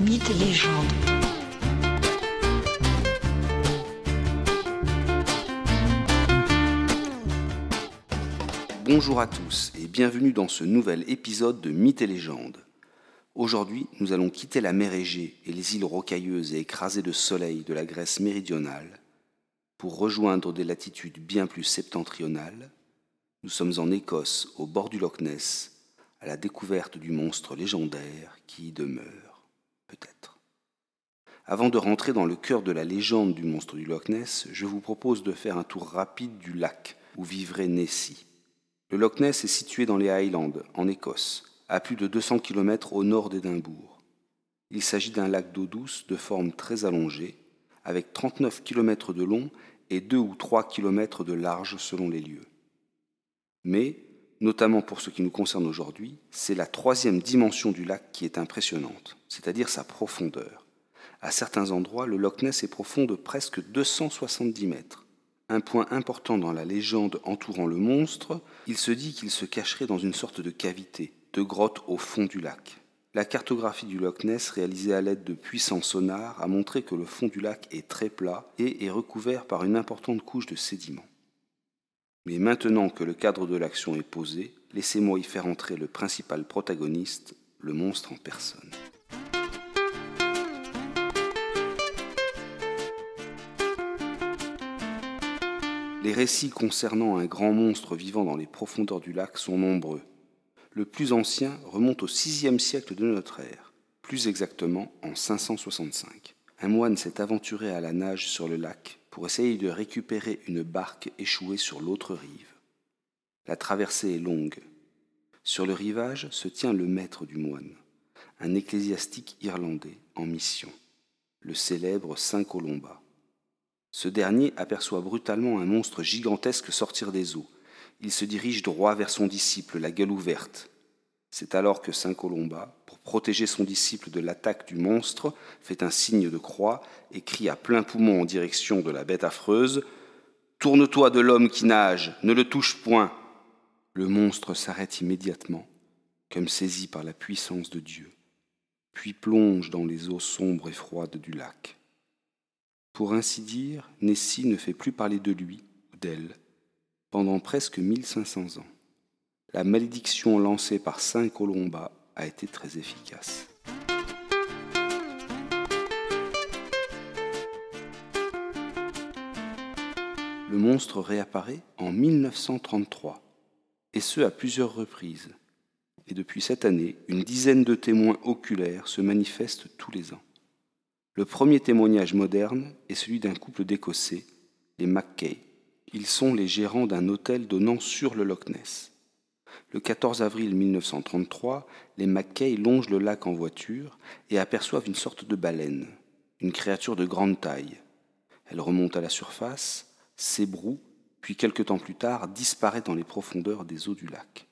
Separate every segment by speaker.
Speaker 1: Mythes et légendes.
Speaker 2: Bonjour à tous et bienvenue dans ce nouvel épisode de Mythes et légendes. Aujourd'hui, nous allons quitter la mer Égée et les îles rocailleuses et écrasées de soleil de la Grèce méridionale pour rejoindre des latitudes bien plus septentrionales. Nous sommes en Écosse, au bord du Loch Ness, à la découverte du monstre légendaire qui y demeure. Avant de rentrer dans le cœur de la légende du monstre du Loch Ness, je vous propose de faire un tour rapide du lac où vivrait Nessie. Le Loch Ness est situé dans les Highlands, en Écosse, à plus de 200 km au nord d'Édimbourg. Il s'agit d'un lac d'eau douce de forme très allongée, avec 39 km de long et 2 ou 3 km de large selon les lieux. Mais, notamment pour ce qui nous concerne aujourd'hui, c'est la troisième dimension du lac qui est impressionnante, c'est-à-dire sa profondeur. À certains endroits, le Loch Ness est profond de presque 270 mètres. Un point important dans la légende entourant le monstre, il se dit qu'il se cacherait dans une sorte de cavité, de grotte au fond du lac. La cartographie du Loch Ness réalisée à l'aide de puissants sonars a montré que le fond du lac est très plat et est recouvert par une importante couche de sédiments. Mais maintenant que le cadre de l'action est posé, laissez-moi y faire entrer le principal protagoniste, le monstre en personne. Les récits concernant un grand monstre vivant dans les profondeurs du lac sont nombreux. Le plus ancien remonte au VIe siècle de notre ère, plus exactement en 565. Un moine s'est aventuré à la nage sur le lac pour essayer de récupérer une barque échouée sur l'autre rive. La traversée est longue. Sur le rivage se tient le maître du moine, un ecclésiastique irlandais en mission, le célèbre Saint Colomba. Ce dernier aperçoit brutalement un monstre gigantesque sortir des eaux. Il se dirige droit vers son disciple, la gueule ouverte. C'est alors que Saint Colomba, pour protéger son disciple de l'attaque du monstre, fait un signe de croix et crie à plein poumon en direction de la bête affreuse Tourne-toi de l'homme qui nage, ne le touche point. Le monstre s'arrête immédiatement, comme saisi par la puissance de Dieu, puis plonge dans les eaux sombres et froides du lac. Pour ainsi dire, Nessie ne fait plus parler de lui ou d'elle pendant presque 1500 ans. La malédiction lancée par Saint Colomba a été très efficace. Le monstre réapparaît en 1933, et ce à plusieurs reprises. Et depuis cette année, une dizaine de témoins oculaires se manifestent tous les ans. Le premier témoignage moderne est celui d'un couple d'Écossais, les Mackay. Ils sont les gérants d'un hôtel donnant sur le Loch Ness. Le 14 avril 1933, les Mackay longent le lac en voiture et aperçoivent une sorte de baleine, une créature de grande taille. Elle remonte à la surface, s'ébroue, puis quelque temps plus tard disparaît dans les profondeurs des eaux du lac.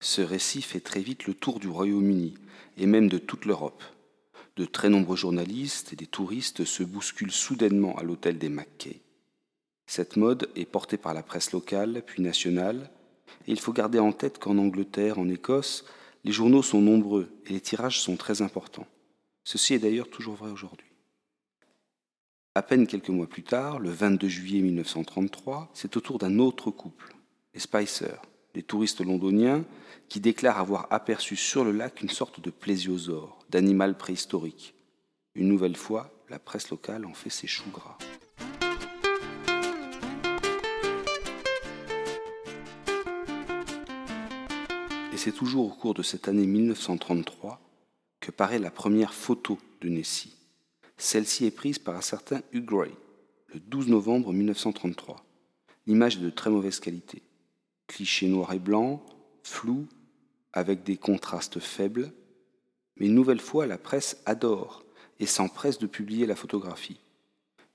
Speaker 2: Ce récit fait très vite le tour du Royaume-Uni et même de toute l'Europe. De très nombreux journalistes et des touristes se bousculent soudainement à l'hôtel des Mackay. Cette mode est portée par la presse locale puis nationale, et il faut garder en tête qu'en Angleterre, en Écosse, les journaux sont nombreux et les tirages sont très importants. Ceci est d'ailleurs toujours vrai aujourd'hui. À peine quelques mois plus tard, le 22 juillet 1933, c'est au tour d'un autre couple, les Spicer, des touristes londoniens, qui déclarent avoir aperçu sur le lac une sorte de plésiosaure, d'animal préhistorique. Une nouvelle fois, la presse locale en fait ses choux gras. Et c'est toujours au cours de cette année 1933 que paraît la première photo de Nessie. Celle-ci est prise par un certain Hugh Gray, le 12 novembre 1933. L'image est de très mauvaise qualité. Cliché noir et blanc, flou, avec des contrastes faibles, mais une nouvelle fois la presse adore et s'empresse de publier la photographie.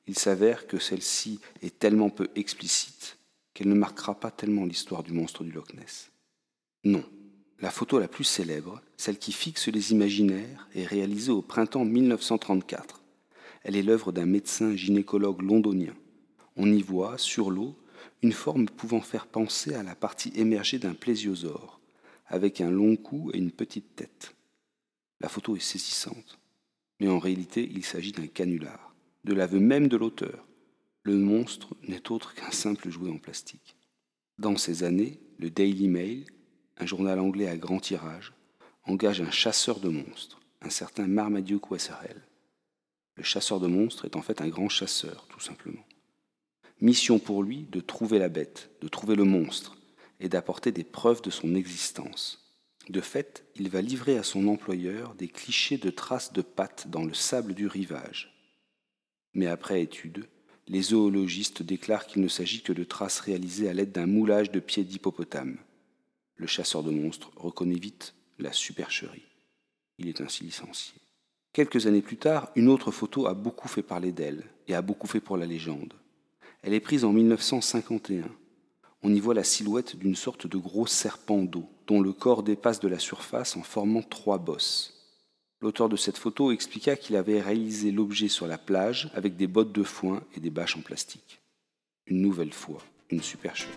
Speaker 2: Il s'avère que celle-ci est tellement peu explicite qu'elle ne marquera pas tellement l'histoire du monstre du Loch Ness. Non, la photo la plus célèbre, celle qui fixe les imaginaires, est réalisée au printemps 1934. Elle est l'œuvre d'un médecin gynécologue londonien. On y voit, sur l'eau, une forme pouvant faire penser à la partie émergée d'un plésiosaure, avec un long cou et une petite tête. La photo est saisissante. Mais en réalité, il s'agit d'un canular, de l'aveu même de l'auteur. Le monstre n'est autre qu'un simple jouet en plastique. Dans ces années, le Daily Mail, un journal anglais à grand tirage, engage un chasseur de monstres, un certain Marmaduke Wesserell. Le chasseur de monstres est en fait un grand chasseur, tout simplement. Mission pour lui de trouver la bête, de trouver le monstre, et d'apporter des preuves de son existence. De fait, il va livrer à son employeur des clichés de traces de pattes dans le sable du rivage. Mais après étude, les zoologistes déclarent qu'il ne s'agit que de traces réalisées à l'aide d'un moulage de pieds d'hippopotame. Le chasseur de monstres reconnaît vite la supercherie. Il est ainsi licencié. Quelques années plus tard, une autre photo a beaucoup fait parler d'elle et a beaucoup fait pour la légende. Elle est prise en 1951 on y voit la silhouette d'une sorte de gros serpent d'eau, dont le corps dépasse de la surface en formant trois bosses. L'auteur de cette photo expliqua qu'il avait réalisé l'objet sur la plage avec des bottes de foin et des bâches en plastique. Une nouvelle fois, une supercherie.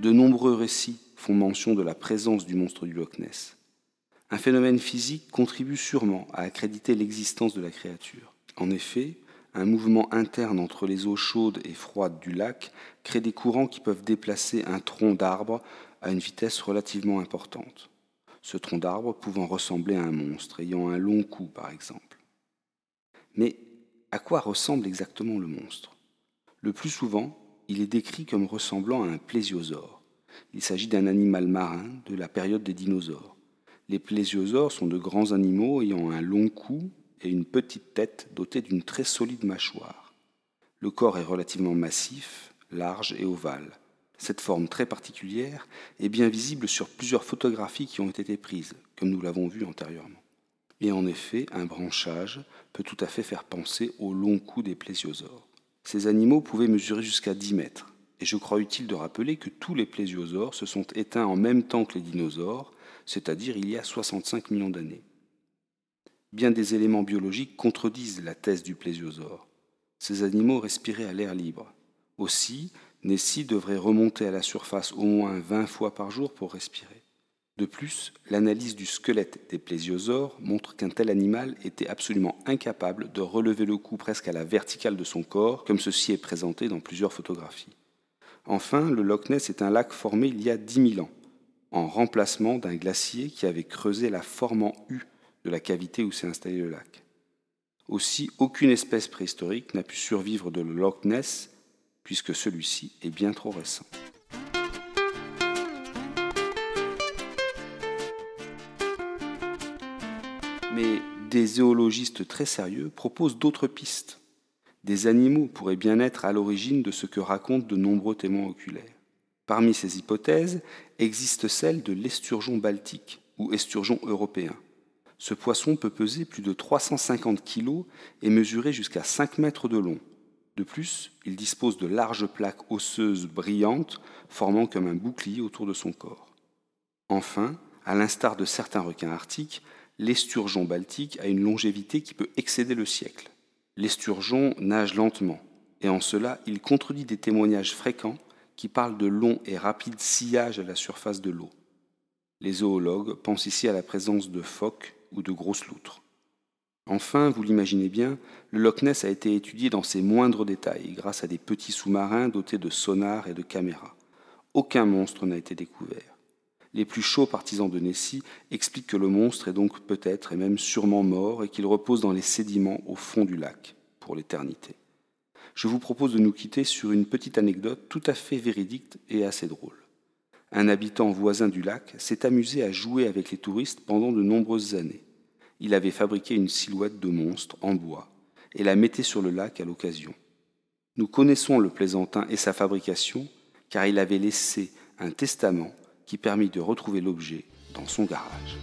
Speaker 2: De nombreux récits font mention de la présence du monstre du Loch Ness un phénomène physique contribue sûrement à accréditer l'existence de la créature. En effet, un mouvement interne entre les eaux chaudes et froides du lac crée des courants qui peuvent déplacer un tronc d'arbre à une vitesse relativement importante. Ce tronc d'arbre pouvant ressembler à un monstre, ayant un long cou par exemple. Mais à quoi ressemble exactement le monstre? Le plus souvent, il est décrit comme ressemblant à un plésiosaure. Il s'agit d'un animal marin de la période des dinosaures. Les plésiosaures sont de grands animaux ayant un long cou et une petite tête dotée d'une très solide mâchoire. Le corps est relativement massif, large et ovale. Cette forme très particulière est bien visible sur plusieurs photographies qui ont été prises, comme nous l'avons vu antérieurement. Et en effet, un branchage peut tout à fait faire penser au long cou des plésiosaures. Ces animaux pouvaient mesurer jusqu'à 10 mètres, et je crois utile de rappeler que tous les plésiosaures se sont éteints en même temps que les dinosaures, c'est-à-dire il y a 65 millions d'années. Bien des éléments biologiques contredisent la thèse du plésiosaure. Ces animaux respiraient à l'air libre. Aussi, Nessie devrait remonter à la surface au moins 20 fois par jour pour respirer. De plus, l'analyse du squelette des plésiosaures montre qu'un tel animal était absolument incapable de relever le cou presque à la verticale de son corps, comme ceci est présenté dans plusieurs photographies. Enfin, le Loch Ness est un lac formé il y a 10 000 ans en remplacement d'un glacier qui avait creusé la forme en U de la cavité où s'est installé le lac. Aussi, aucune espèce préhistorique n'a pu survivre de Loch Ness, puisque celui-ci est bien trop récent. Mais des zoologistes très sérieux proposent d'autres pistes. Des animaux pourraient bien être à l'origine de ce que racontent de nombreux témoins oculaires. Parmi ces hypothèses existe celle de l'esturgeon baltique ou esturgeon européen. Ce poisson peut peser plus de 350 kg et mesurer jusqu'à 5 mètres de long. De plus, il dispose de larges plaques osseuses brillantes formant comme un bouclier autour de son corps. Enfin, à l'instar de certains requins arctiques, l'esturgeon baltique a une longévité qui peut excéder le siècle. L'esturgeon nage lentement, et en cela il contredit des témoignages fréquents qui parle de long et rapide sillage à la surface de l'eau. Les zoologues pensent ici à la présence de phoques ou de grosses loutres. Enfin, vous l'imaginez bien, le Loch Ness a été étudié dans ses moindres détails grâce à des petits sous-marins dotés de sonars et de caméras. Aucun monstre n'a été découvert. Les plus chauds partisans de Nessie expliquent que le monstre est donc peut-être et même sûrement mort et qu'il repose dans les sédiments au fond du lac pour l'éternité je vous propose de nous quitter sur une petite anecdote tout à fait véridique et assez drôle. Un habitant voisin du lac s'est amusé à jouer avec les touristes pendant de nombreuses années. Il avait fabriqué une silhouette de monstre en bois et la mettait sur le lac à l'occasion. Nous connaissons le plaisantin et sa fabrication car il avait laissé un testament qui permit de retrouver l'objet dans son garage.